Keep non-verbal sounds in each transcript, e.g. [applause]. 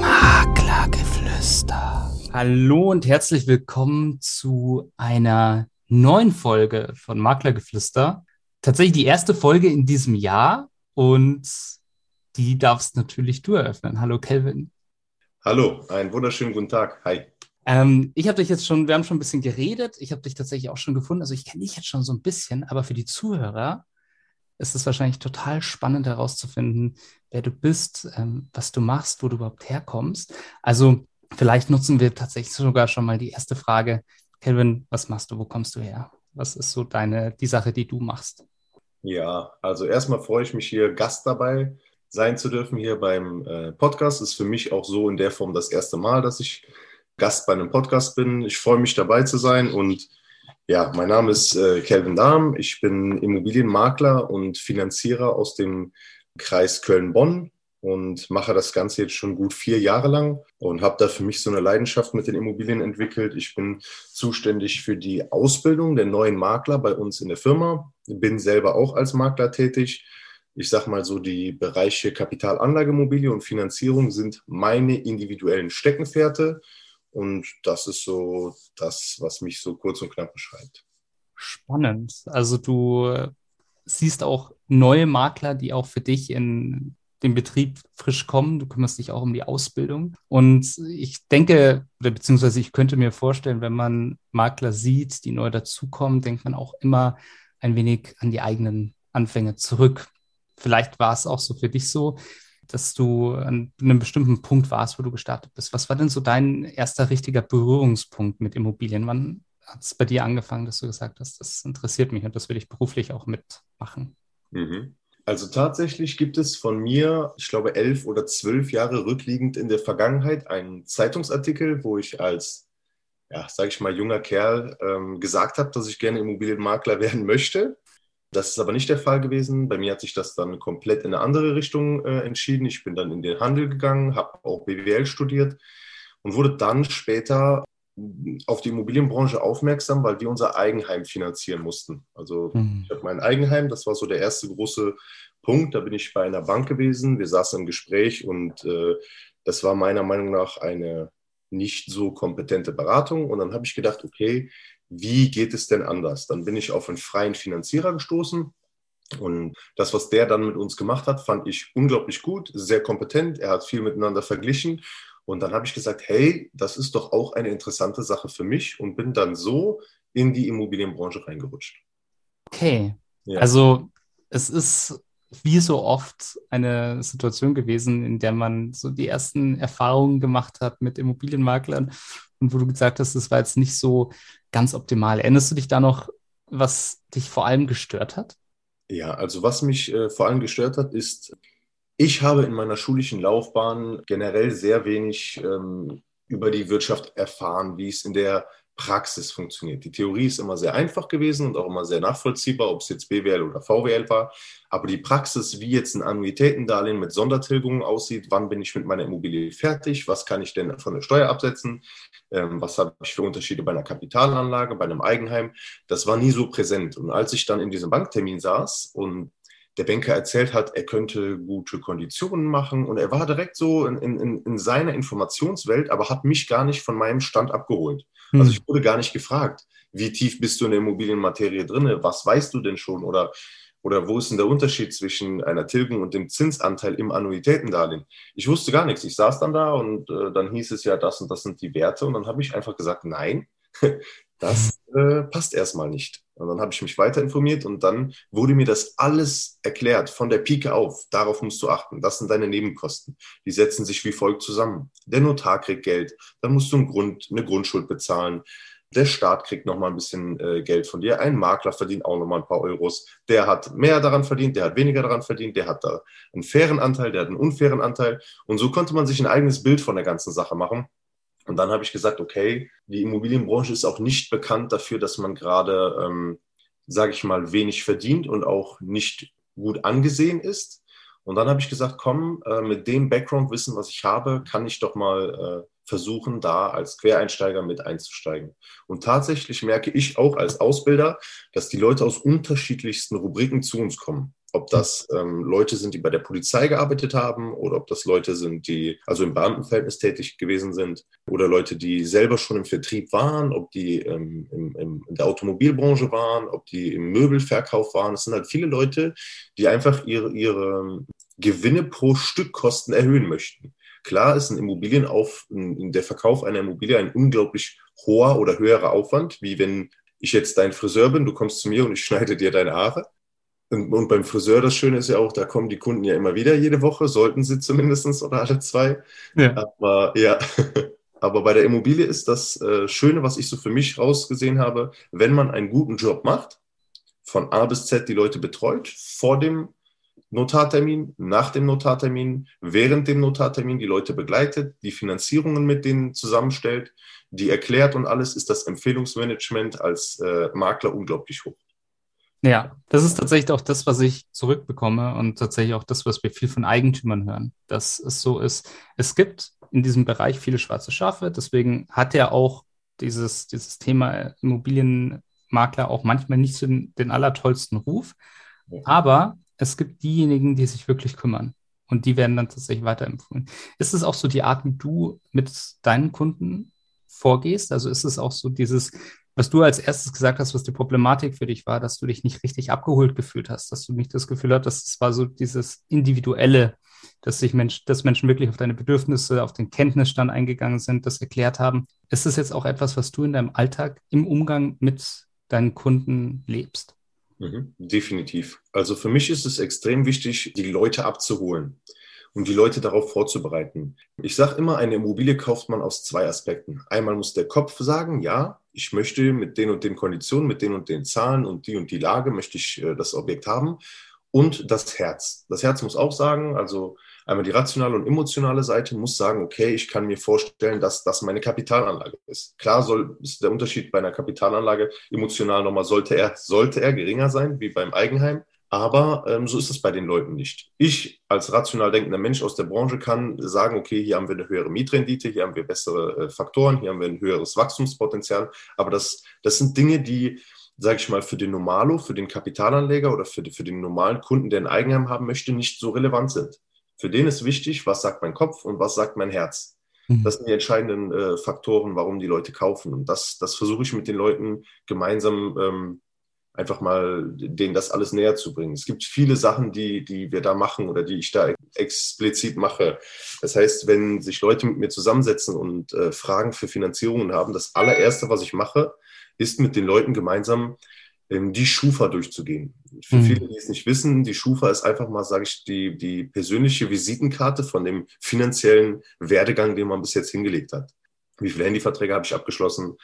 Maklergeflüster. Hallo und herzlich willkommen zu einer neuen Folge von Maklergeflüster. Tatsächlich die erste Folge in diesem Jahr und die darfst natürlich du eröffnen. Hallo Kelvin. Hallo, einen wunderschönen guten Tag. Hi. Ähm, ich habe dich jetzt schon, wir haben schon ein bisschen geredet. Ich habe dich tatsächlich auch schon gefunden. Also ich kenne dich jetzt schon so ein bisschen, aber für die Zuhörer ist es wahrscheinlich total spannend herauszufinden, wer du bist, ähm, was du machst, wo du überhaupt herkommst. Also vielleicht nutzen wir tatsächlich sogar schon mal die erste Frage. Kelvin, was machst du? Wo kommst du her? Was ist so deine, die Sache, die du machst? Ja, also erstmal freue ich mich hier Gast dabei sein zu dürfen hier beim äh, Podcast. Ist für mich auch so in der Form das erste Mal, dass ich Gast bei einem Podcast bin. Ich freue mich dabei zu sein und ja, mein Name ist äh, Kelvin Dahm. Ich bin Immobilienmakler und Finanzierer aus dem Kreis Köln-Bonn und mache das Ganze jetzt schon gut vier Jahre lang und habe da für mich so eine Leidenschaft mit den Immobilien entwickelt. Ich bin zuständig für die Ausbildung der neuen Makler bei uns in der Firma, bin selber auch als Makler tätig. Ich sage mal so, die Bereiche Kapitalanlagemobilie und Finanzierung sind meine individuellen Steckenpferde. Und das ist so das, was mich so kurz und knapp beschreibt. Spannend. Also du siehst auch neue Makler, die auch für dich in den Betrieb frisch kommen. Du kümmerst dich auch um die Ausbildung. Und ich denke, oder beziehungsweise ich könnte mir vorstellen, wenn man Makler sieht, die neu dazukommen, denkt man auch immer ein wenig an die eigenen Anfänge zurück. Vielleicht war es auch so für dich so dass du an einem bestimmten Punkt warst, wo du gestartet bist. Was war denn so dein erster richtiger Berührungspunkt mit Immobilien? Wann hat es bei dir angefangen, dass du gesagt hast, das interessiert mich und das will ich beruflich auch mitmachen? Mhm. Also tatsächlich gibt es von mir, ich glaube, elf oder zwölf Jahre rückliegend in der Vergangenheit einen Zeitungsartikel, wo ich als, ja, sage ich mal, junger Kerl ähm, gesagt habe, dass ich gerne Immobilienmakler [laughs] werden möchte. Das ist aber nicht der Fall gewesen. Bei mir hat sich das dann komplett in eine andere Richtung äh, entschieden. Ich bin dann in den Handel gegangen, habe auch BWL studiert und wurde dann später auf die Immobilienbranche aufmerksam, weil wir unser Eigenheim finanzieren mussten. Also mhm. ich habe mein Eigenheim, das war so der erste große Punkt. Da bin ich bei einer Bank gewesen. Wir saßen im Gespräch und äh, das war meiner Meinung nach eine nicht so kompetente Beratung. Und dann habe ich gedacht, okay, wie geht es denn anders? Dann bin ich auf einen freien Finanzierer gestoßen. Und das, was der dann mit uns gemacht hat, fand ich unglaublich gut, sehr kompetent. Er hat viel miteinander verglichen. Und dann habe ich gesagt, hey, das ist doch auch eine interessante Sache für mich und bin dann so in die Immobilienbranche reingerutscht. Okay. Ja. Also es ist wie so oft eine Situation gewesen, in der man so die ersten Erfahrungen gemacht hat mit Immobilienmaklern und wo du gesagt hast, das war jetzt nicht so ganz optimal. Erinnerst du dich da noch, was dich vor allem gestört hat? Ja, also was mich äh, vor allem gestört hat, ist, ich habe in meiner schulischen Laufbahn generell sehr wenig ähm, über die Wirtschaft erfahren, wie es in der Praxis funktioniert. Die Theorie ist immer sehr einfach gewesen und auch immer sehr nachvollziehbar, ob es jetzt BWL oder VWL war. Aber die Praxis, wie jetzt ein Annuitätendarlehen mit Sondertilgungen aussieht, wann bin ich mit meiner Immobilie fertig, was kann ich denn von der Steuer absetzen, ähm, was habe ich für Unterschiede bei einer Kapitalanlage, bei einem Eigenheim, das war nie so präsent. Und als ich dann in diesem Banktermin saß und der Banker erzählt hat, er könnte gute Konditionen machen und er war direkt so in, in, in seiner Informationswelt, aber hat mich gar nicht von meinem Stand abgeholt. Hm. Also ich wurde gar nicht gefragt, wie tief bist du in der Immobilienmaterie drin, was weißt du denn schon oder, oder wo ist denn der Unterschied zwischen einer Tilgung und dem Zinsanteil im Annuitätendarlehen? Ich wusste gar nichts. Ich saß dann da und äh, dann hieß es ja, das und das sind die Werte und dann habe ich einfach gesagt, nein, [laughs] das äh, passt erstmal nicht. Und dann habe ich mich weiter informiert und dann wurde mir das alles erklärt, von der Pike auf. Darauf musst du achten. Das sind deine Nebenkosten. Die setzen sich wie folgt zusammen. Der Notar kriegt Geld, dann musst du einen Grund, eine Grundschuld bezahlen. Der Staat kriegt nochmal ein bisschen äh, Geld von dir. Ein Makler verdient auch nochmal ein paar Euros. Der hat mehr daran verdient, der hat weniger daran verdient, der hat da einen fairen Anteil, der hat einen unfairen Anteil. Und so konnte man sich ein eigenes Bild von der ganzen Sache machen. Und dann habe ich gesagt, okay, die Immobilienbranche ist auch nicht bekannt dafür, dass man gerade, ähm, sage ich mal, wenig verdient und auch nicht gut angesehen ist. Und dann habe ich gesagt, komm, äh, mit dem Background-Wissen, was ich habe, kann ich doch mal äh, versuchen, da als Quereinsteiger mit einzusteigen. Und tatsächlich merke ich auch als Ausbilder, dass die Leute aus unterschiedlichsten Rubriken zu uns kommen. Ob das ähm, Leute sind, die bei der Polizei gearbeitet haben oder ob das Leute sind, die also im Beamtenverhältnis tätig gewesen sind oder Leute, die selber schon im Vertrieb waren, ob die ähm, im, im, in der Automobilbranche waren, ob die im Möbelverkauf waren. Es sind halt viele Leute, die einfach ihre, ihre Gewinne pro Stückkosten erhöhen möchten. Klar ist ein Immobilienauf, der Verkauf einer Immobilie ein unglaublich hoher oder höherer Aufwand, wie wenn ich jetzt dein Friseur bin, du kommst zu mir und ich schneide dir deine Haare. Und, beim Friseur, das Schöne ist ja auch, da kommen die Kunden ja immer wieder jede Woche, sollten sie zumindest oder alle zwei. Ja. Aber ja, [laughs] aber bei der Immobilie ist das äh, Schöne, was ich so für mich rausgesehen habe, wenn man einen guten Job macht, von A bis Z die Leute betreut, vor dem Notartermin, nach dem Notartermin, während dem Notartermin die Leute begleitet, die Finanzierungen mit denen zusammenstellt, die erklärt und alles, ist das Empfehlungsmanagement als äh, Makler unglaublich hoch. Ja, das ist tatsächlich auch das, was ich zurückbekomme und tatsächlich auch das, was wir viel von Eigentümern hören, dass es so ist. Es gibt in diesem Bereich viele schwarze Schafe, deswegen hat er auch dieses, dieses Thema Immobilienmakler auch manchmal nicht so den, den allertollsten Ruf. Aber es gibt diejenigen, die sich wirklich kümmern. Und die werden dann tatsächlich weiterempfohlen. Ist es auch so die Art, wie du mit deinen Kunden vorgehst? Also ist es auch so dieses, was du als erstes gesagt hast, was die Problematik für dich war, dass du dich nicht richtig abgeholt gefühlt hast, dass du nicht das Gefühl hattest, es war so dieses individuelle, dass sich Mensch, dass Menschen wirklich auf deine Bedürfnisse, auf den Kenntnisstand eingegangen sind, das erklärt haben. Ist es jetzt auch etwas, was du in deinem Alltag im Umgang mit deinen Kunden lebst? Mhm, definitiv. Also für mich ist es extrem wichtig, die Leute abzuholen und die Leute darauf vorzubereiten. Ich sage immer, eine Immobilie kauft man aus zwei Aspekten. Einmal muss der Kopf sagen, ja, ich möchte mit den und den Konditionen, mit den und den Zahlen und die und die Lage möchte ich äh, das Objekt haben. Und das Herz. Das Herz muss auch sagen, also Einmal die rationale und emotionale Seite muss sagen, okay, ich kann mir vorstellen, dass das meine Kapitalanlage ist. Klar soll, ist der Unterschied bei einer Kapitalanlage emotional nochmal, sollte er, sollte er geringer sein, wie beim Eigenheim. Aber ähm, so ist es bei den Leuten nicht. Ich als rational denkender Mensch aus der Branche kann sagen, okay, hier haben wir eine höhere Mietrendite, hier haben wir bessere äh, Faktoren, hier haben wir ein höheres Wachstumspotenzial. Aber das, das sind Dinge, die, sage ich mal, für den Normalo, für den Kapitalanleger oder für, für den normalen Kunden, der ein Eigenheim haben möchte, nicht so relevant sind. Für den ist wichtig, was sagt mein Kopf und was sagt mein Herz. Mhm. Das sind die entscheidenden äh, Faktoren, warum die Leute kaufen. Und das, das versuche ich mit den Leuten gemeinsam ähm, einfach mal denen das alles näher zu bringen. Es gibt viele Sachen, die, die wir da machen oder die ich da explizit mache. Das heißt, wenn sich Leute mit mir zusammensetzen und äh, Fragen für Finanzierungen haben, das allererste, was ich mache, ist mit den Leuten gemeinsam ähm, die Schufa durchzugehen. Für mhm. viele, die es nicht wissen, die Schufa ist einfach mal, sage ich, die, die persönliche Visitenkarte von dem finanziellen Werdegang, den man bis jetzt hingelegt hat. Wie viele Handyverträge habe ich abgeschlossen?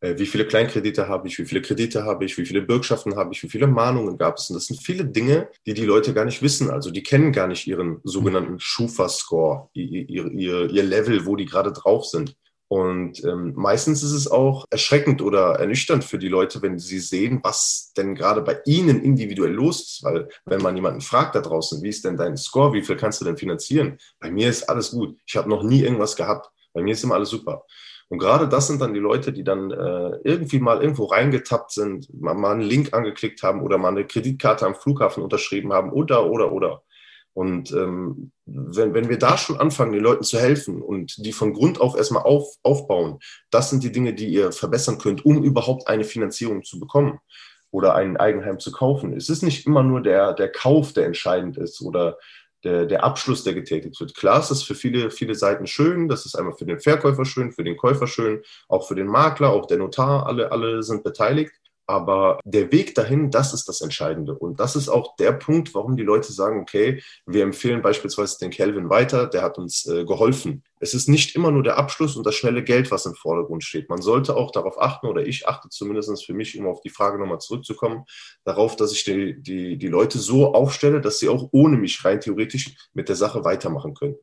Äh, wie viele Kleinkredite habe ich? Wie viele Kredite habe ich? Wie viele Bürgschaften habe ich? Wie viele Mahnungen gab es? Und das sind viele Dinge, die die Leute gar nicht wissen. Also die kennen gar nicht ihren sogenannten Schufa-Score, ihr, ihr, ihr Level, wo die gerade drauf sind. Und ähm, meistens ist es auch erschreckend oder ernüchternd für die Leute, wenn sie sehen, was denn gerade bei ihnen individuell los ist. Weil wenn man jemanden fragt da draußen, wie ist denn dein Score, wie viel kannst du denn finanzieren? Bei mir ist alles gut. Ich habe noch nie irgendwas gehabt. Bei mir ist immer alles super. Und gerade das sind dann die Leute, die dann äh, irgendwie mal irgendwo reingetappt sind, mal, mal einen Link angeklickt haben oder mal eine Kreditkarte am Flughafen unterschrieben haben oder, oder, oder. Und ähm, wenn, wenn wir da schon anfangen, den Leuten zu helfen und die von Grund auf erstmal auf, aufbauen, das sind die Dinge, die ihr verbessern könnt, um überhaupt eine Finanzierung zu bekommen oder ein Eigenheim zu kaufen. Es ist nicht immer nur der, der Kauf, der entscheidend ist oder der, der Abschluss, der getätigt wird. Klar ist das für viele, viele Seiten schön. Das ist einmal für den Verkäufer schön, für den Käufer schön, auch für den Makler, auch der Notar, alle, alle sind beteiligt. Aber der Weg dahin, das ist das Entscheidende. Und das ist auch der Punkt, warum die Leute sagen, okay, wir empfehlen beispielsweise den Kelvin weiter, der hat uns äh, geholfen. Es ist nicht immer nur der Abschluss und das schnelle Geld, was im Vordergrund steht. Man sollte auch darauf achten, oder ich achte zumindest für mich, um auf die Frage nochmal zurückzukommen, darauf, dass ich die, die, die Leute so aufstelle, dass sie auch ohne mich rein theoretisch mit der Sache weitermachen können.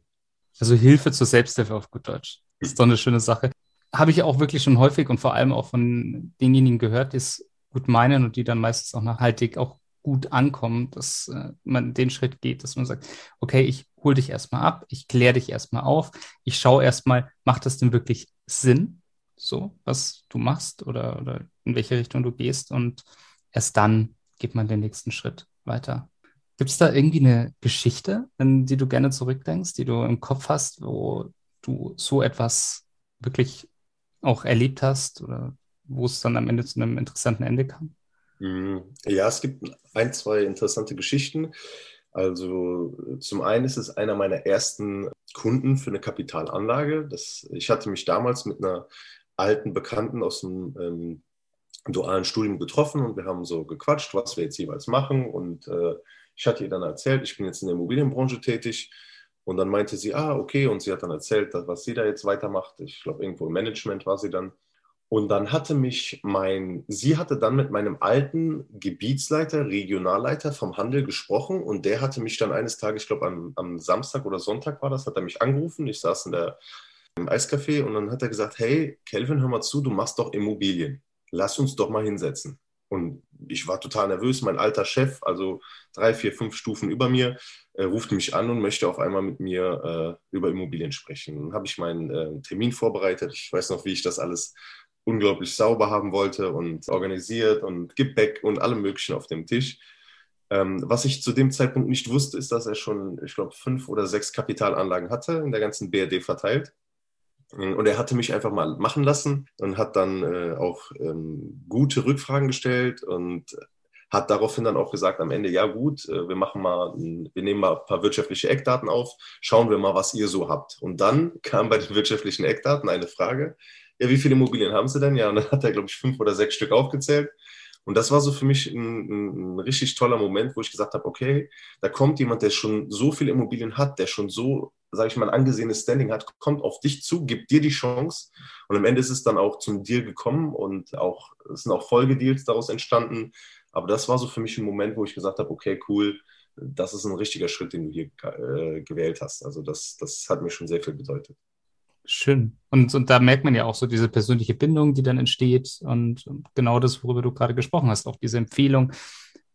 Also Hilfe zur Selbsthilfe auf gut Deutsch. Das ist doch eine schöne Sache habe ich auch wirklich schon häufig und vor allem auch von denjenigen gehört, die es gut meinen und die dann meistens auch nachhaltig auch gut ankommen, dass äh, man den Schritt geht, dass man sagt, okay, ich hole dich erstmal ab, ich kläre dich erstmal auf, ich schaue erstmal, macht das denn wirklich Sinn, so, was du machst oder, oder in welche Richtung du gehst und erst dann geht man den nächsten Schritt weiter. Gibt es da irgendwie eine Geschichte, an die du gerne zurückdenkst, die du im Kopf hast, wo du so etwas wirklich auch erlebt hast oder wo es dann am Ende zu einem interessanten Ende kam? Mhm. Ja, es gibt ein, zwei interessante Geschichten. Also zum einen ist es einer meiner ersten Kunden für eine Kapitalanlage. Das, ich hatte mich damals mit einer alten Bekannten aus dem ähm, dualen Studium getroffen und wir haben so gequatscht, was wir jetzt jeweils machen. Und äh, ich hatte ihr dann erzählt, ich bin jetzt in der Immobilienbranche tätig. Und dann meinte sie, ah, okay. Und sie hat dann erzählt, was sie da jetzt weitermacht. Ich glaube, irgendwo im Management war sie dann. Und dann hatte mich mein, sie hatte dann mit meinem alten Gebietsleiter, Regionalleiter vom Handel gesprochen und der hatte mich dann eines Tages, ich glaube am, am Samstag oder Sonntag war das, hat er mich angerufen. Ich saß in der, im Eiscafé und dann hat er gesagt, hey, Kelvin, hör mal zu, du machst doch Immobilien. Lass uns doch mal hinsetzen. Und ich war total nervös. Mein alter Chef, also drei, vier, fünf Stufen über mir, äh, ruft mich an und möchte auf einmal mit mir äh, über Immobilien sprechen. Dann habe ich meinen äh, Termin vorbereitet. Ich weiß noch, wie ich das alles unglaublich sauber haben wollte und organisiert und Gebäck und allem Möglichen auf dem Tisch. Ähm, was ich zu dem Zeitpunkt nicht wusste, ist, dass er schon, ich glaube, fünf oder sechs Kapitalanlagen hatte, in der ganzen BRD verteilt. Und er hatte mich einfach mal machen lassen und hat dann äh, auch ähm, gute Rückfragen gestellt und hat daraufhin dann auch gesagt am Ende, ja gut, äh, wir machen mal, wir nehmen mal ein paar wirtschaftliche Eckdaten auf, schauen wir mal, was ihr so habt. Und dann kam bei den [laughs] wirtschaftlichen Eckdaten eine Frage, ja, wie viele Immobilien haben Sie denn? Ja, und dann hat er, glaube ich, fünf oder sechs Stück aufgezählt. Und das war so für mich ein, ein richtig toller Moment, wo ich gesagt habe, okay, da kommt jemand, der schon so viele Immobilien hat, der schon so, sage ich mal, ein angesehenes Standing hat, kommt auf dich zu, gibt dir die Chance. Und am Ende ist es dann auch zum Deal gekommen und auch, es sind auch Folgedeals daraus entstanden. Aber das war so für mich ein Moment, wo ich gesagt habe, okay, cool, das ist ein richtiger Schritt, den du hier äh, gewählt hast. Also das, das hat mir schon sehr viel bedeutet. Schön. Und, und da merkt man ja auch so diese persönliche Bindung, die dann entsteht und genau das, worüber du gerade gesprochen hast, auch diese Empfehlung,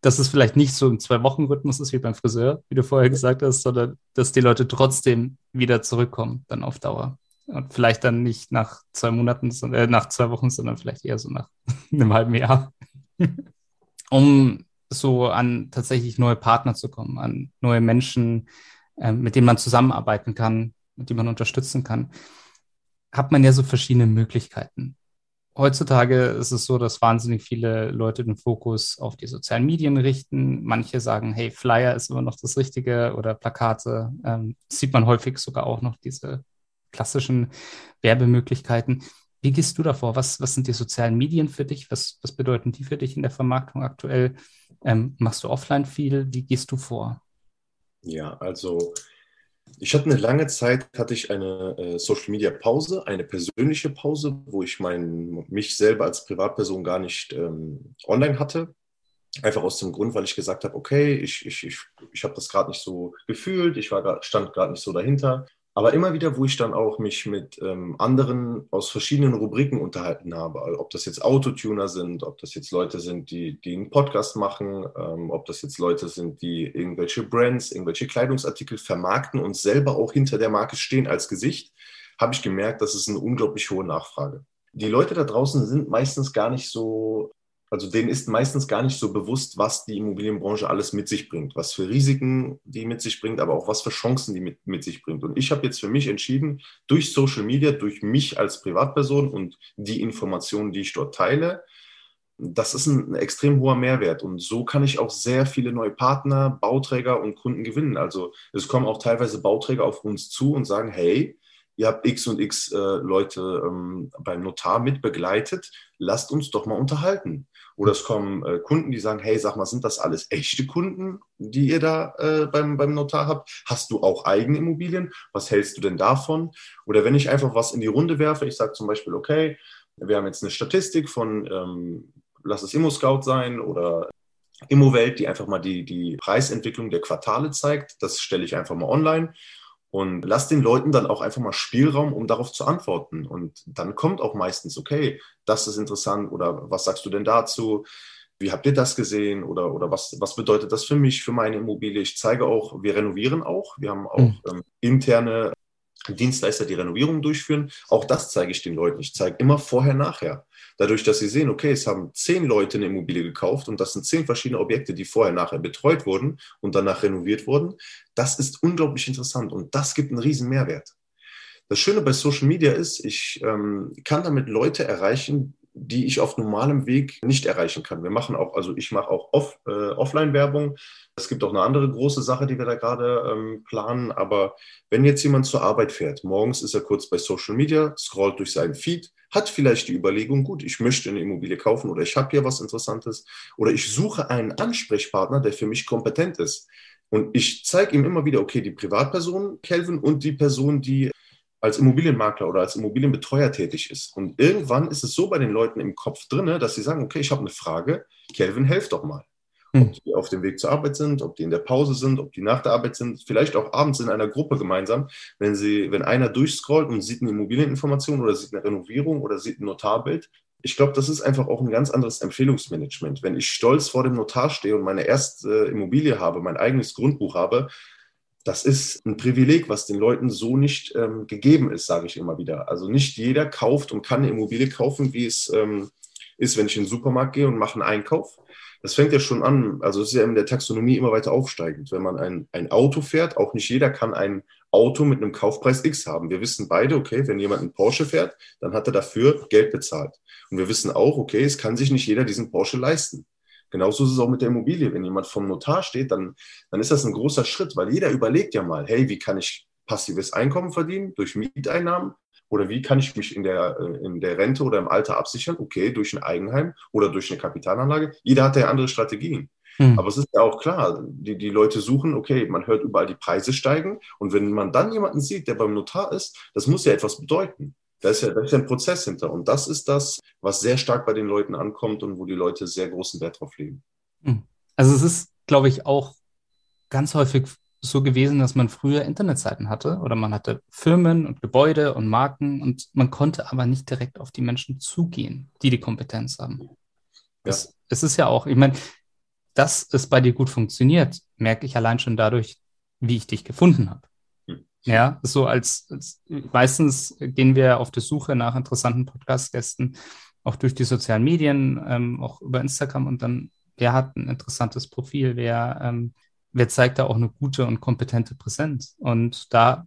dass es vielleicht nicht so im Zwei-Wochen-Rhythmus ist wie beim Friseur, wie du vorher gesagt hast, sondern dass die Leute trotzdem wieder zurückkommen, dann auf Dauer. Und vielleicht dann nicht nach zwei Monaten, sondern äh, nach zwei Wochen, sondern vielleicht eher so nach [laughs] einem halben Jahr. [laughs] um so an tatsächlich neue Partner zu kommen, an neue Menschen, äh, mit denen man zusammenarbeiten kann, mit denen man unterstützen kann hat man ja so verschiedene Möglichkeiten. Heutzutage ist es so, dass wahnsinnig viele Leute den Fokus auf die sozialen Medien richten. Manche sagen, hey, Flyer ist immer noch das Richtige oder Plakate. Ähm, sieht man häufig sogar auch noch diese klassischen Werbemöglichkeiten. Wie gehst du davor? Was, was sind die sozialen Medien für dich? Was, was bedeuten die für dich in der Vermarktung aktuell? Ähm, machst du offline viel? Wie gehst du vor? Ja, also ich hatte eine lange Zeit, hatte ich eine äh, Social Media Pause, eine persönliche Pause, wo ich mein, mich selber als Privatperson gar nicht ähm, online hatte. Einfach aus dem Grund, weil ich gesagt habe, okay, ich, ich, ich, ich habe das gerade nicht so gefühlt, ich war, stand gerade nicht so dahinter. Aber immer wieder, wo ich dann auch mich mit ähm, anderen aus verschiedenen Rubriken unterhalten habe, also ob das jetzt Autotuner sind, ob das jetzt Leute sind, die, die einen Podcast machen, ähm, ob das jetzt Leute sind, die irgendwelche Brands, irgendwelche Kleidungsartikel vermarkten und selber auch hinter der Marke stehen als Gesicht, habe ich gemerkt, dass es eine unglaublich hohe Nachfrage. Die Leute da draußen sind meistens gar nicht so also denen ist meistens gar nicht so bewusst, was die Immobilienbranche alles mit sich bringt, was für Risiken die mit sich bringt, aber auch was für Chancen die mit, mit sich bringt. Und ich habe jetzt für mich entschieden, durch Social Media, durch mich als Privatperson und die Informationen, die ich dort teile, das ist ein, ein extrem hoher Mehrwert. Und so kann ich auch sehr viele neue Partner, Bauträger und Kunden gewinnen. Also es kommen auch teilweise Bauträger auf uns zu und sagen, hey, ihr habt X und X äh, Leute ähm, beim Notar mit begleitet, lasst uns doch mal unterhalten. Oder es kommen äh, Kunden, die sagen, hey, sag mal, sind das alles echte Kunden, die ihr da äh, beim, beim Notar habt? Hast du auch eigene Immobilien? Was hältst du denn davon? Oder wenn ich einfach was in die Runde werfe, ich sage zum Beispiel, okay, wir haben jetzt eine Statistik von, ähm, lass es Immo-Scout sein oder Immowelt, die einfach mal die, die Preisentwicklung der Quartale zeigt. Das stelle ich einfach mal online und lass den Leuten dann auch einfach mal Spielraum, um darauf zu antworten. Und dann kommt auch meistens, okay, das ist interessant oder was sagst du denn dazu? Wie habt ihr das gesehen oder, oder was, was bedeutet das für mich, für meine Immobilie? Ich zeige auch, wir renovieren auch. Wir haben auch mhm. ähm, interne Dienstleister die Renovierung durchführen. Auch das zeige ich den Leuten. Ich zeige immer vorher, nachher. Dadurch, dass sie sehen, okay, es haben zehn Leute eine Immobilie gekauft und das sind zehn verschiedene Objekte, die vorher, nachher betreut wurden und danach renoviert wurden. Das ist unglaublich interessant und das gibt einen riesen Mehrwert. Das Schöne bei Social Media ist, ich ähm, kann damit Leute erreichen, die ich auf normalem Weg nicht erreichen kann. Wir machen auch, also ich mache auch off, äh, Offline-Werbung. Es gibt auch eine andere große Sache, die wir da gerade ähm, planen. Aber wenn jetzt jemand zur Arbeit fährt, morgens ist er kurz bei Social Media, scrollt durch seinen Feed, hat vielleicht die Überlegung, gut, ich möchte eine Immobilie kaufen oder ich habe hier was Interessantes oder ich suche einen Ansprechpartner, der für mich kompetent ist. Und ich zeige ihm immer wieder, okay, die Privatperson Kelvin und die Person, die als Immobilienmakler oder als Immobilienbetreuer tätig ist. Und irgendwann ist es so bei den Leuten im Kopf drin, dass sie sagen, okay, ich habe eine Frage, Kelvin, helf doch mal. Hm. Ob die auf dem Weg zur Arbeit sind, ob die in der Pause sind, ob die nach der Arbeit sind, vielleicht auch abends in einer Gruppe gemeinsam, wenn sie, wenn einer durchscrollt und sieht eine Immobilieninformation oder sieht eine Renovierung oder sieht ein Notarbild. Ich glaube, das ist einfach auch ein ganz anderes Empfehlungsmanagement. Wenn ich stolz vor dem Notar stehe und meine erste Immobilie habe, mein eigenes Grundbuch habe, das ist ein Privileg, was den Leuten so nicht ähm, gegeben ist, sage ich immer wieder. Also nicht jeder kauft und kann eine Immobilie kaufen, wie es ähm, ist, wenn ich in den Supermarkt gehe und mache einen Einkauf. Das fängt ja schon an, also es ist ja in der Taxonomie immer weiter aufsteigend. Wenn man ein, ein Auto fährt, auch nicht jeder kann ein Auto mit einem Kaufpreis X haben. Wir wissen beide, okay, wenn jemand einen Porsche fährt, dann hat er dafür Geld bezahlt. Und wir wissen auch, okay, es kann sich nicht jeder diesen Porsche leisten. Genauso ist es auch mit der Immobilie. Wenn jemand vom Notar steht, dann, dann ist das ein großer Schritt, weil jeder überlegt ja mal, hey, wie kann ich passives Einkommen verdienen durch Mieteinnahmen? Oder wie kann ich mich in der, äh, in der Rente oder im Alter absichern? Okay, durch ein Eigenheim oder durch eine Kapitalanlage. Jeder hat ja andere Strategien. Hm. Aber es ist ja auch klar, die, die Leute suchen, okay, man hört überall die Preise steigen. Und wenn man dann jemanden sieht, der beim Notar ist, das muss ja etwas bedeuten. Da ist, ja, da ist ja ein Prozess hinter. Und das ist das, was sehr stark bei den Leuten ankommt und wo die Leute sehr großen Wert drauf legen. Hm. Also es ist, glaube ich, auch ganz häufig so gewesen, dass man früher Internetseiten hatte oder man hatte Firmen und Gebäude und Marken und man konnte aber nicht direkt auf die Menschen zugehen, die die Kompetenz haben. Ja. Es, es ist ja auch, ich meine, dass es bei dir gut funktioniert, merke ich allein schon dadurch, wie ich dich gefunden habe. Ja, so als, als meistens gehen wir auf der Suche nach interessanten Podcast-Gästen, auch durch die sozialen Medien, ähm, auch über Instagram und dann, wer hat ein interessantes Profil, wer, ähm, wer zeigt da auch eine gute und kompetente Präsenz. Und da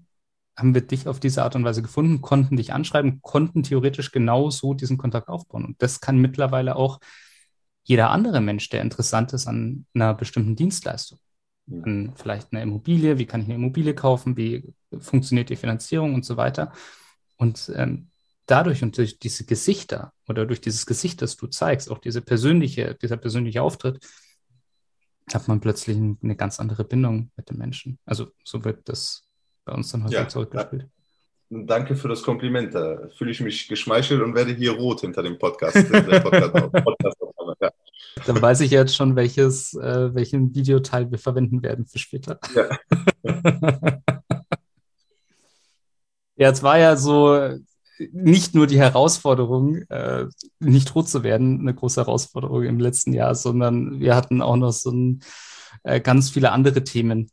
haben wir dich auf diese Art und Weise gefunden, konnten dich anschreiben, konnten theoretisch genau so diesen Kontakt aufbauen. Und das kann mittlerweile auch jeder andere Mensch, der interessant ist an einer bestimmten Dienstleistung an vielleicht eine Immobilie, wie kann ich eine Immobilie kaufen, wie funktioniert die Finanzierung und so weiter. Und ähm, dadurch und durch diese Gesichter oder durch dieses Gesicht, das du zeigst, auch diese persönliche, dieser persönliche Auftritt, hat man plötzlich eine ganz andere Bindung mit dem Menschen. Also so wird das bei uns dann heute ja, zurückgespielt. Danke für das Kompliment. Da fühle ich mich geschmeichelt und werde hier rot hinter dem Podcast. Podcast, [laughs] Podcast. Dann weiß ich jetzt schon, welches, äh, welchen Videoteil wir verwenden werden für später. Ja. [laughs] ja, es war ja so nicht nur die Herausforderung, äh, nicht rot zu werden, eine große Herausforderung im letzten Jahr, sondern wir hatten auch noch so ein, äh, ganz viele andere Themen,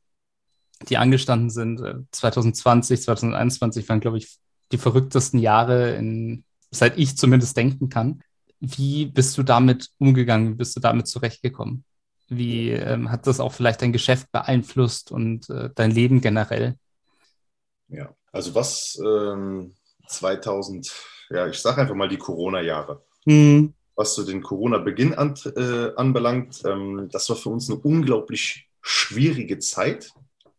die angestanden sind. 2020, äh, 2021 waren, glaube ich, die verrücktesten Jahre, in, seit ich zumindest denken kann. Wie bist du damit umgegangen? Wie bist du damit zurechtgekommen? Wie ähm, hat das auch vielleicht dein Geschäft beeinflusst und äh, dein Leben generell? Ja, also was ähm, 2000, ja, ich sage einfach mal die Corona-Jahre. Mhm. Was so den Corona-Beginn an, äh, anbelangt, ähm, das war für uns eine unglaublich schwierige Zeit,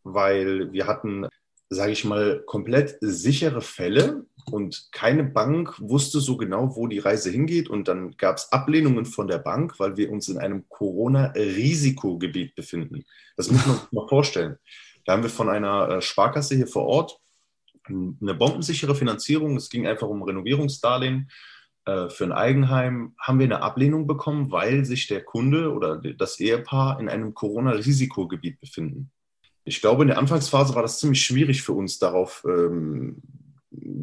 weil wir hatten, sage ich mal, komplett sichere Fälle und keine Bank wusste so genau, wo die Reise hingeht. Und dann gab es Ablehnungen von der Bank, weil wir uns in einem Corona-Risikogebiet befinden. Das muss man sich mal vorstellen. Da haben wir von einer äh, Sparkasse hier vor Ort eine bombensichere Finanzierung. Es ging einfach um Renovierungsdarlehen äh, für ein Eigenheim. Haben wir eine Ablehnung bekommen, weil sich der Kunde oder das Ehepaar in einem Corona-Risikogebiet befinden. Ich glaube, in der Anfangsphase war das ziemlich schwierig für uns, darauf ähm,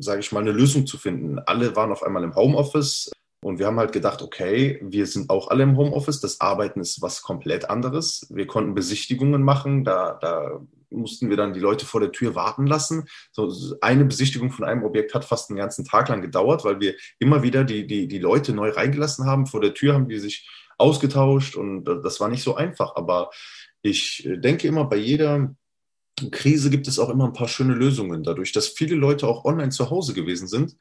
sage ich mal, eine Lösung zu finden. Alle waren auf einmal im Homeoffice und wir haben halt gedacht, okay, wir sind auch alle im Homeoffice, das Arbeiten ist was komplett anderes. Wir konnten Besichtigungen machen, da, da mussten wir dann die Leute vor der Tür warten lassen. So eine Besichtigung von einem Objekt hat fast einen ganzen Tag lang gedauert, weil wir immer wieder die, die, die Leute neu reingelassen haben. Vor der Tür haben die sich ausgetauscht und das war nicht so einfach. Aber ich denke immer, bei jeder Krise gibt es auch immer ein paar schöne Lösungen. Dadurch, dass viele Leute auch online zu Hause gewesen sind,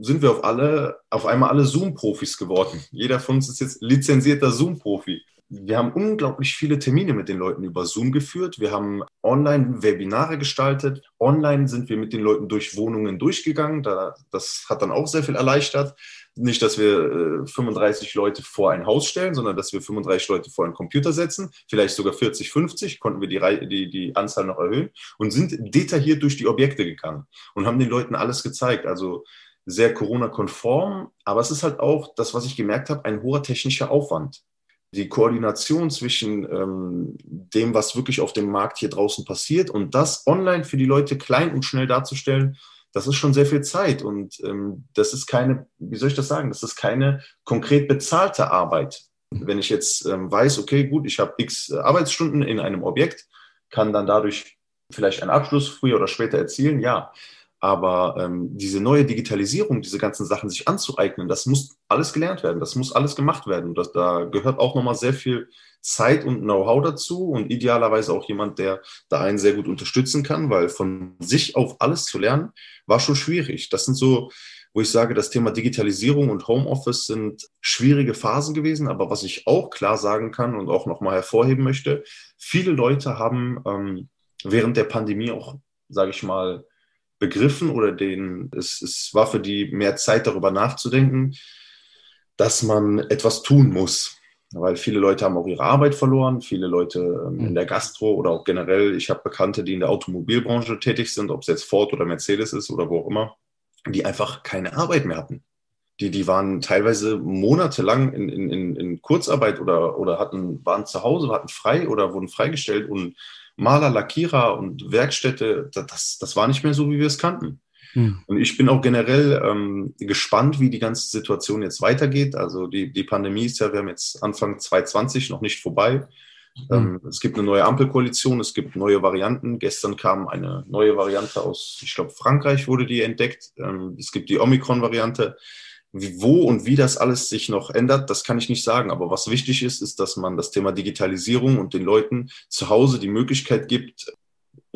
sind wir auf alle, auf einmal alle Zoom-Profis geworden. Jeder von uns ist jetzt lizenzierter Zoom-Profi. Wir haben unglaublich viele Termine mit den Leuten über Zoom geführt. Wir haben Online-Webinare gestaltet. Online sind wir mit den Leuten durch Wohnungen durchgegangen. das hat dann auch sehr viel erleichtert. Nicht, dass wir 35 äh, Leute vor ein Haus stellen, sondern dass wir 35 Leute vor einen Computer setzen, vielleicht sogar 40, 50, konnten wir die, die, die Anzahl noch erhöhen und sind detailliert durch die Objekte gegangen und haben den Leuten alles gezeigt. Also sehr Corona-konform, aber es ist halt auch das, was ich gemerkt habe, ein hoher technischer Aufwand die Koordination zwischen ähm, dem, was wirklich auf dem Markt hier draußen passiert und das online für die Leute klein und schnell darzustellen, das ist schon sehr viel Zeit und ähm, das ist keine, wie soll ich das sagen, das ist keine konkret bezahlte Arbeit. Wenn ich jetzt ähm, weiß, okay, gut, ich habe x Arbeitsstunden in einem Objekt, kann dann dadurch vielleicht einen Abschluss früher oder später erzielen, ja. Aber ähm, diese neue Digitalisierung, diese ganzen Sachen sich anzueignen, das muss alles gelernt werden, das muss alles gemacht werden. Das, da gehört auch nochmal sehr viel Zeit und Know-how dazu und idealerweise auch jemand, der da einen sehr gut unterstützen kann, weil von sich auf alles zu lernen, war schon schwierig. Das sind so, wo ich sage, das Thema Digitalisierung und Homeoffice sind schwierige Phasen gewesen. Aber was ich auch klar sagen kann und auch nochmal hervorheben möchte, viele Leute haben ähm, während der Pandemie auch, sage ich mal, begriffen oder den, es, es war für die mehr Zeit darüber nachzudenken, dass man etwas tun muss. Weil viele Leute haben auch ihre Arbeit verloren, viele Leute ähm, in mhm. der Gastro oder auch generell, ich habe Bekannte, die in der Automobilbranche tätig sind, ob es jetzt Ford oder Mercedes ist oder wo auch immer, die einfach keine Arbeit mehr hatten. Die, die waren teilweise monatelang in, in, in Kurzarbeit oder, oder hatten, waren zu Hause, hatten frei oder wurden freigestellt und Maler, Lackierer und Werkstätte, das, das war nicht mehr so, wie wir es kannten. Hm. Und ich bin auch generell ähm, gespannt, wie die ganze Situation jetzt weitergeht. Also die, die Pandemie ist ja, wir haben jetzt Anfang 2020 noch nicht vorbei. Hm. Ähm, es gibt eine neue Ampelkoalition, es gibt neue Varianten. Gestern kam eine neue Variante aus, ich glaube, Frankreich wurde die entdeckt. Ähm, es gibt die Omikron-Variante. Wie, wo und wie das alles sich noch ändert, das kann ich nicht sagen. Aber was wichtig ist, ist, dass man das Thema Digitalisierung und den Leuten zu Hause die Möglichkeit gibt,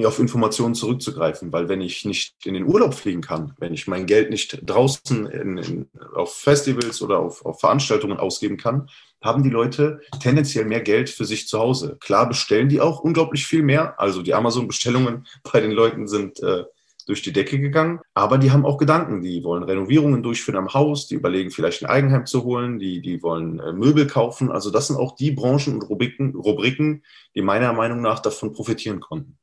auf Informationen zurückzugreifen. Weil wenn ich nicht in den Urlaub fliegen kann, wenn ich mein Geld nicht draußen in, in, auf Festivals oder auf, auf Veranstaltungen ausgeben kann, haben die Leute tendenziell mehr Geld für sich zu Hause. Klar bestellen die auch unglaublich viel mehr. Also die Amazon-Bestellungen [laughs] bei den Leuten sind äh, durch die Decke gegangen. Aber die haben auch Gedanken. Die wollen Renovierungen durchführen am Haus, die überlegen vielleicht ein Eigenheim zu holen, die, die wollen äh, Möbel kaufen. Also das sind auch die Branchen und Rubriken, Rubriken, die meiner Meinung nach davon profitieren konnten.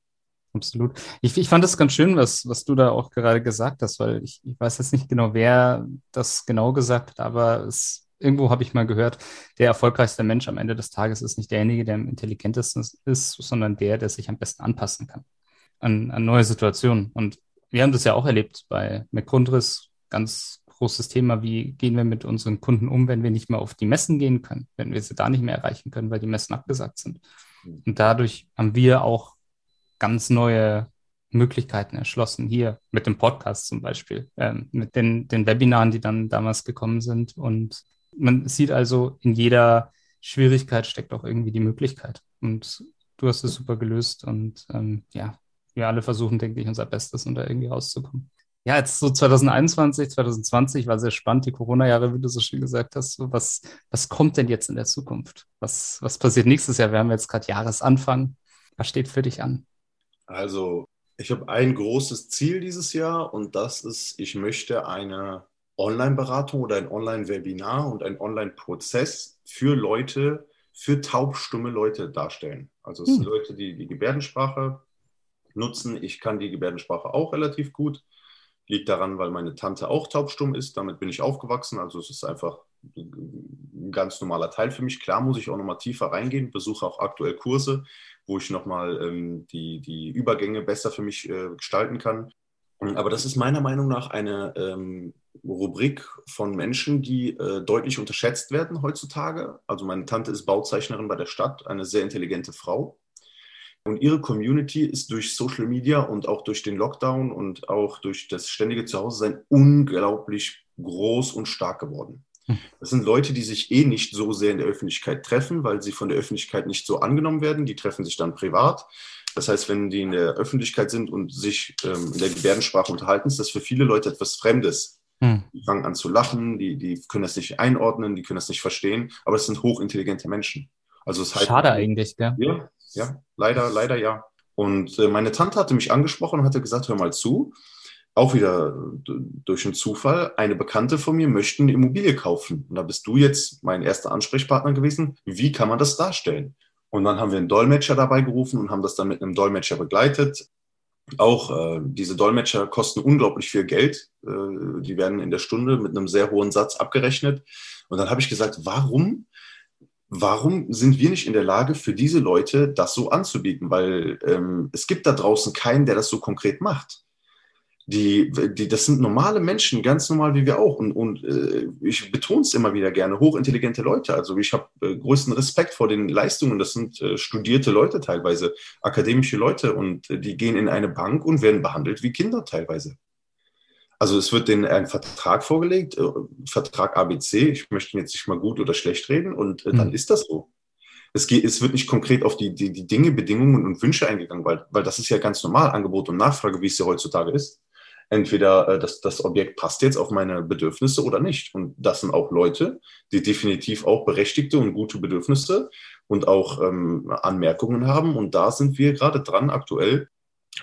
Absolut. Ich, ich fand es ganz schön, was, was du da auch gerade gesagt hast, weil ich, ich weiß jetzt nicht genau, wer das genau gesagt hat, aber es, irgendwo habe ich mal gehört, der erfolgreichste Mensch am Ende des Tages ist nicht derjenige, der am intelligentesten ist, sondern der, der sich am besten anpassen kann an, an neue Situationen. Und wir haben das ja auch erlebt bei McGrundriss, ganz großes Thema, wie gehen wir mit unseren Kunden um, wenn wir nicht mehr auf die Messen gehen können, wenn wir sie da nicht mehr erreichen können, weil die Messen abgesagt sind. Und dadurch haben wir auch ganz neue Möglichkeiten erschlossen, hier mit dem Podcast zum Beispiel, ähm, mit den, den Webinaren, die dann damals gekommen sind. Und man sieht also, in jeder Schwierigkeit steckt auch irgendwie die Möglichkeit. Und du hast es super gelöst und ähm, ja, wir alle versuchen, denke ich, unser Bestes, um da irgendwie rauszukommen. Ja, jetzt so 2021, 2020 war sehr spannend, die Corona-Jahre, wie du so schön gesagt hast. Was, was kommt denn jetzt in der Zukunft? Was, was passiert nächstes Jahr? Wir haben jetzt gerade Jahresanfang. Was steht für dich an? Also, ich habe ein großes Ziel dieses Jahr und das ist, ich möchte eine Online-Beratung oder ein Online-Webinar und ein Online-Prozess für Leute, für taubstumme Leute darstellen. Also es hm. sind Leute, die die Gebärdensprache nutzen. Ich kann die Gebärdensprache auch relativ gut. Liegt daran, weil meine Tante auch taubstumm ist. Damit bin ich aufgewachsen. Also es ist einfach ein ganz normaler Teil für mich. Klar muss ich auch nochmal tiefer reingehen, besuche auch aktuell Kurse, wo ich nochmal ähm, die, die Übergänge besser für mich äh, gestalten kann. Aber das ist meiner Meinung nach eine ähm, Rubrik von Menschen, die äh, deutlich unterschätzt werden heutzutage. Also meine Tante ist Bauzeichnerin bei der Stadt, eine sehr intelligente Frau Und ihre Community ist durch Social Media und auch durch den Lockdown und auch durch das ständige Zuhause-Sein unglaublich groß und stark geworden. Hm. Das sind Leute, die sich eh nicht so sehr in der Öffentlichkeit treffen, weil sie von der Öffentlichkeit nicht so angenommen werden. Die treffen sich dann privat. Das heißt, wenn die in der Öffentlichkeit sind und sich ähm, in der Gebärdensprache unterhalten, ist das für viele Leute etwas Fremdes. Hm. Die fangen an zu lachen, die, die können das nicht einordnen, die können das nicht verstehen, aber es sind hochintelligente Menschen. Also es heißt, Schade eigentlich, gell? Ja, ja, leider, leider ja. Und äh, meine Tante hatte mich angesprochen und hatte gesagt, hör mal zu, auch wieder durch einen Zufall, eine Bekannte von mir möchte eine Immobilie kaufen. Und da bist du jetzt mein erster Ansprechpartner gewesen. Wie kann man das darstellen? Und dann haben wir einen Dolmetscher dabei gerufen und haben das dann mit einem Dolmetscher begleitet. Auch äh, diese Dolmetscher kosten unglaublich viel Geld. Äh, die werden in der Stunde mit einem sehr hohen Satz abgerechnet. Und dann habe ich gesagt, warum warum sind wir nicht in der Lage, für diese Leute das so anzubieten? Weil ähm, es gibt da draußen keinen, der das so konkret macht. Die, die, das sind normale Menschen, ganz normal wie wir auch. Und, und äh, ich betone es immer wieder gerne, hochintelligente Leute. Also ich habe äh, größten Respekt vor den Leistungen. Das sind äh, studierte Leute teilweise, akademische Leute. Und äh, die gehen in eine Bank und werden behandelt wie Kinder teilweise. Also es wird denen ein Vertrag vorgelegt, äh, Vertrag ABC, ich möchte jetzt nicht mal gut oder schlecht reden und äh, dann mhm. ist das so. Es, geht, es wird nicht konkret auf die, die, die Dinge, Bedingungen und Wünsche eingegangen, weil, weil das ist ja ganz normal, Angebot und Nachfrage, wie es ja heutzutage ist. Entweder äh, das, das Objekt passt jetzt auf meine Bedürfnisse oder nicht. Und das sind auch Leute, die definitiv auch berechtigte und gute Bedürfnisse und auch ähm, Anmerkungen haben. Und da sind wir gerade dran, aktuell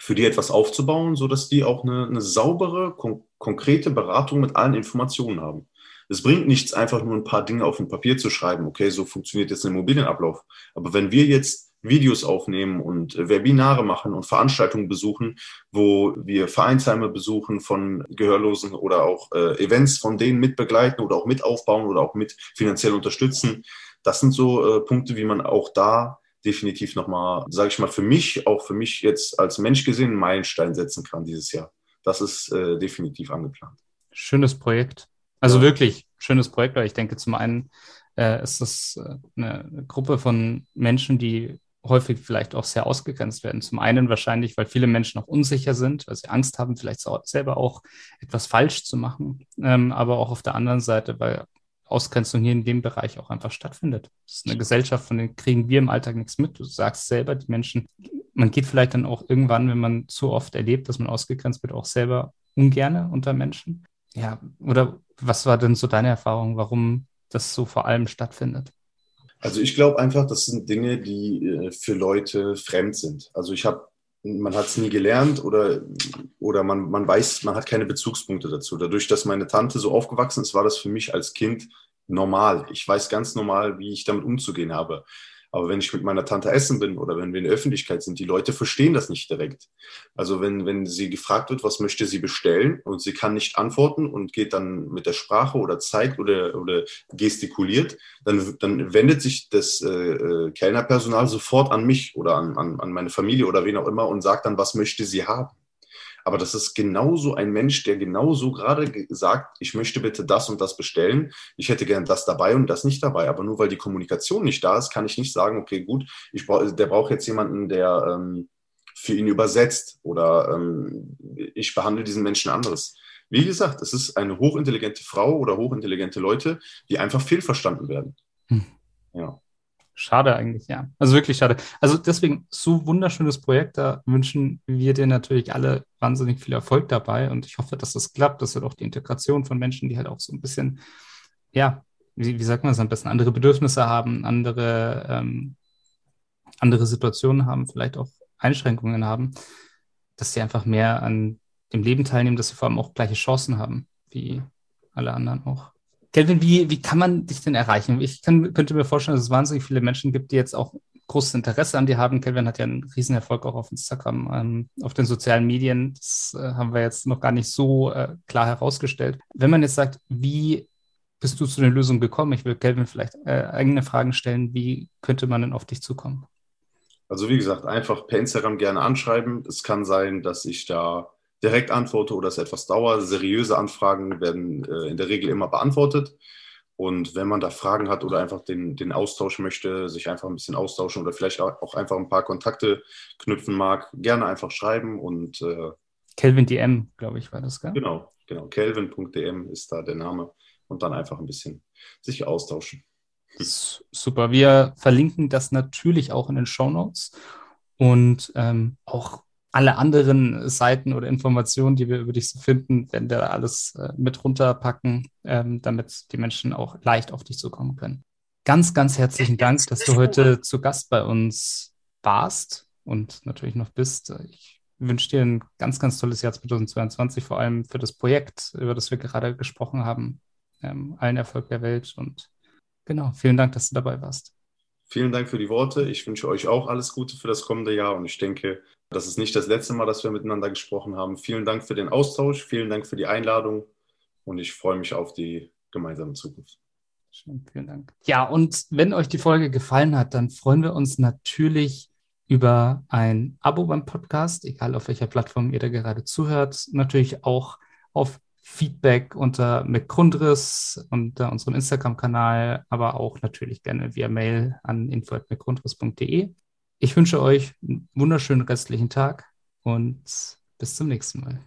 für die etwas aufzubauen, so dass die auch eine, eine saubere, kon konkrete Beratung mit allen Informationen haben. Es bringt nichts, einfach nur ein paar Dinge auf ein Papier zu schreiben. Okay, so funktioniert jetzt ein Immobilienablauf. Aber wenn wir jetzt Videos aufnehmen und Webinare machen und Veranstaltungen besuchen, wo wir Vereinsheime besuchen von Gehörlosen oder auch äh, Events von denen mitbegleiten oder auch mit aufbauen oder auch mit finanziell unterstützen. Das sind so äh, Punkte, wie man auch da definitiv nochmal, sage ich mal, für mich, auch für mich jetzt als Mensch gesehen, einen Meilenstein setzen kann dieses Jahr. Das ist äh, definitiv angeplant. Schönes Projekt. Also ja. wirklich schönes Projekt, weil ich denke, zum einen äh, ist das äh, eine Gruppe von Menschen, die häufig vielleicht auch sehr ausgegrenzt werden. Zum einen wahrscheinlich, weil viele Menschen noch unsicher sind, weil sie Angst haben, vielleicht selber auch etwas falsch zu machen. Ähm, aber auch auf der anderen Seite, weil Ausgrenzung hier in dem Bereich auch einfach stattfindet. Das ist eine Gesellschaft, von der kriegen wir im Alltag nichts mit. Du sagst selber, die Menschen, man geht vielleicht dann auch irgendwann, wenn man zu oft erlebt, dass man ausgegrenzt wird, auch selber ungerne unter Menschen. Ja, oder was war denn so deine Erfahrung, warum das so vor allem stattfindet? Also ich glaube einfach, das sind Dinge, die äh, für Leute fremd sind. Also ich habe man hat es nie gelernt oder, oder man, man weiß, man hat keine Bezugspunkte dazu. Dadurch, dass meine Tante so aufgewachsen ist, war das für mich als Kind normal. Ich weiß ganz normal, wie ich damit umzugehen habe. Aber wenn ich mit meiner Tante essen bin oder wenn wir in der Öffentlichkeit sind, die Leute verstehen das nicht direkt. Also wenn, wenn sie gefragt wird, was möchte sie bestellen und sie kann nicht antworten und geht dann mit der Sprache oder zeigt oder, oder gestikuliert, dann, dann wendet sich das äh, äh Kellnerpersonal sofort an mich oder an, an, an meine Familie oder wen auch immer und sagt dann, was möchte sie haben. Aber das ist genauso ein Mensch, der genauso gerade sagt, ich möchte bitte das und das bestellen. Ich hätte gern das dabei und das nicht dabei. Aber nur weil die Kommunikation nicht da ist, kann ich nicht sagen, okay, gut, ich brauch, der braucht jetzt jemanden, der ähm, für ihn übersetzt oder ähm, ich behandle diesen Menschen anderes. Wie gesagt, es ist eine hochintelligente Frau oder hochintelligente Leute, die einfach fehlverstanden werden. Hm. Ja. Schade eigentlich, ja. Also wirklich schade. Also deswegen so wunderschönes Projekt. Da wünschen wir dir natürlich alle wahnsinnig viel Erfolg dabei. Und ich hoffe, dass das klappt. Das wird auch die Integration von Menschen, die halt auch so ein bisschen, ja, wie, wie sagt man es am besten, andere Bedürfnisse haben, andere, ähm, andere Situationen haben, vielleicht auch Einschränkungen haben, dass sie einfach mehr an dem Leben teilnehmen, dass sie vor allem auch gleiche Chancen haben, wie alle anderen auch. Kelvin, wie, wie kann man dich denn erreichen? Ich kann, könnte mir vorstellen, dass es wahnsinnig viele Menschen gibt, die jetzt auch großes Interesse an dir haben. Kelvin hat ja einen Riesenerfolg auch auf Instagram, ähm, auf den sozialen Medien. Das äh, haben wir jetzt noch gar nicht so äh, klar herausgestellt. Wenn man jetzt sagt, wie bist du zu den Lösungen gekommen? Ich will Kelvin vielleicht äh, eigene Fragen stellen. Wie könnte man denn auf dich zukommen? Also wie gesagt, einfach per Instagram gerne anschreiben. Es kann sein, dass ich da direkt antworte oder es etwas dauert. Seriöse Anfragen werden äh, in der Regel immer beantwortet. Und wenn man da Fragen hat oder einfach den, den Austausch möchte, sich einfach ein bisschen austauschen oder vielleicht auch einfach ein paar Kontakte knüpfen mag, gerne einfach schreiben und äh, Kelvin DM, glaube ich, war das, gell? Genau, genau. Kelvin.dm ist da der Name und dann einfach ein bisschen sich austauschen. Super. Wir verlinken das natürlich auch in den Show Notes und ähm, auch alle anderen Seiten oder Informationen, die wir über dich so finden, werden wir alles äh, mit runterpacken, ähm, damit die Menschen auch leicht auf dich zukommen können. Ganz, ganz herzlichen Dank, dass du heute zu Gast bei uns warst und natürlich noch bist. Ich wünsche dir ein ganz, ganz tolles Jahr 2022, vor allem für das Projekt, über das wir gerade gesprochen haben. Ähm, allen Erfolg der Welt und genau, vielen Dank, dass du dabei warst. Vielen Dank für die Worte. Ich wünsche euch auch alles Gute für das kommende Jahr und ich denke, das ist nicht das letzte Mal, dass wir miteinander gesprochen haben. Vielen Dank für den Austausch, vielen Dank für die Einladung und ich freue mich auf die gemeinsame Zukunft. Schön, vielen Dank. Ja, und wenn euch die Folge gefallen hat, dann freuen wir uns natürlich über ein Abo beim Podcast, egal auf welcher Plattform ihr da gerade zuhört. Natürlich auch auf Feedback unter McGrundriss unter unserem Instagram-Kanal, aber auch natürlich gerne via Mail an info.mcgrundriss.de. Ich wünsche euch einen wunderschönen restlichen Tag und bis zum nächsten Mal.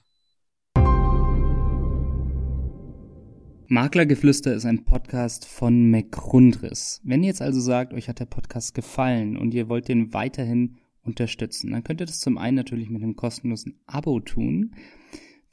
Maklergeflüster ist ein Podcast von McGrundriss. Wenn ihr jetzt also sagt, euch hat der Podcast gefallen und ihr wollt den weiterhin unterstützen, dann könnt ihr das zum einen natürlich mit einem kostenlosen Abo tun.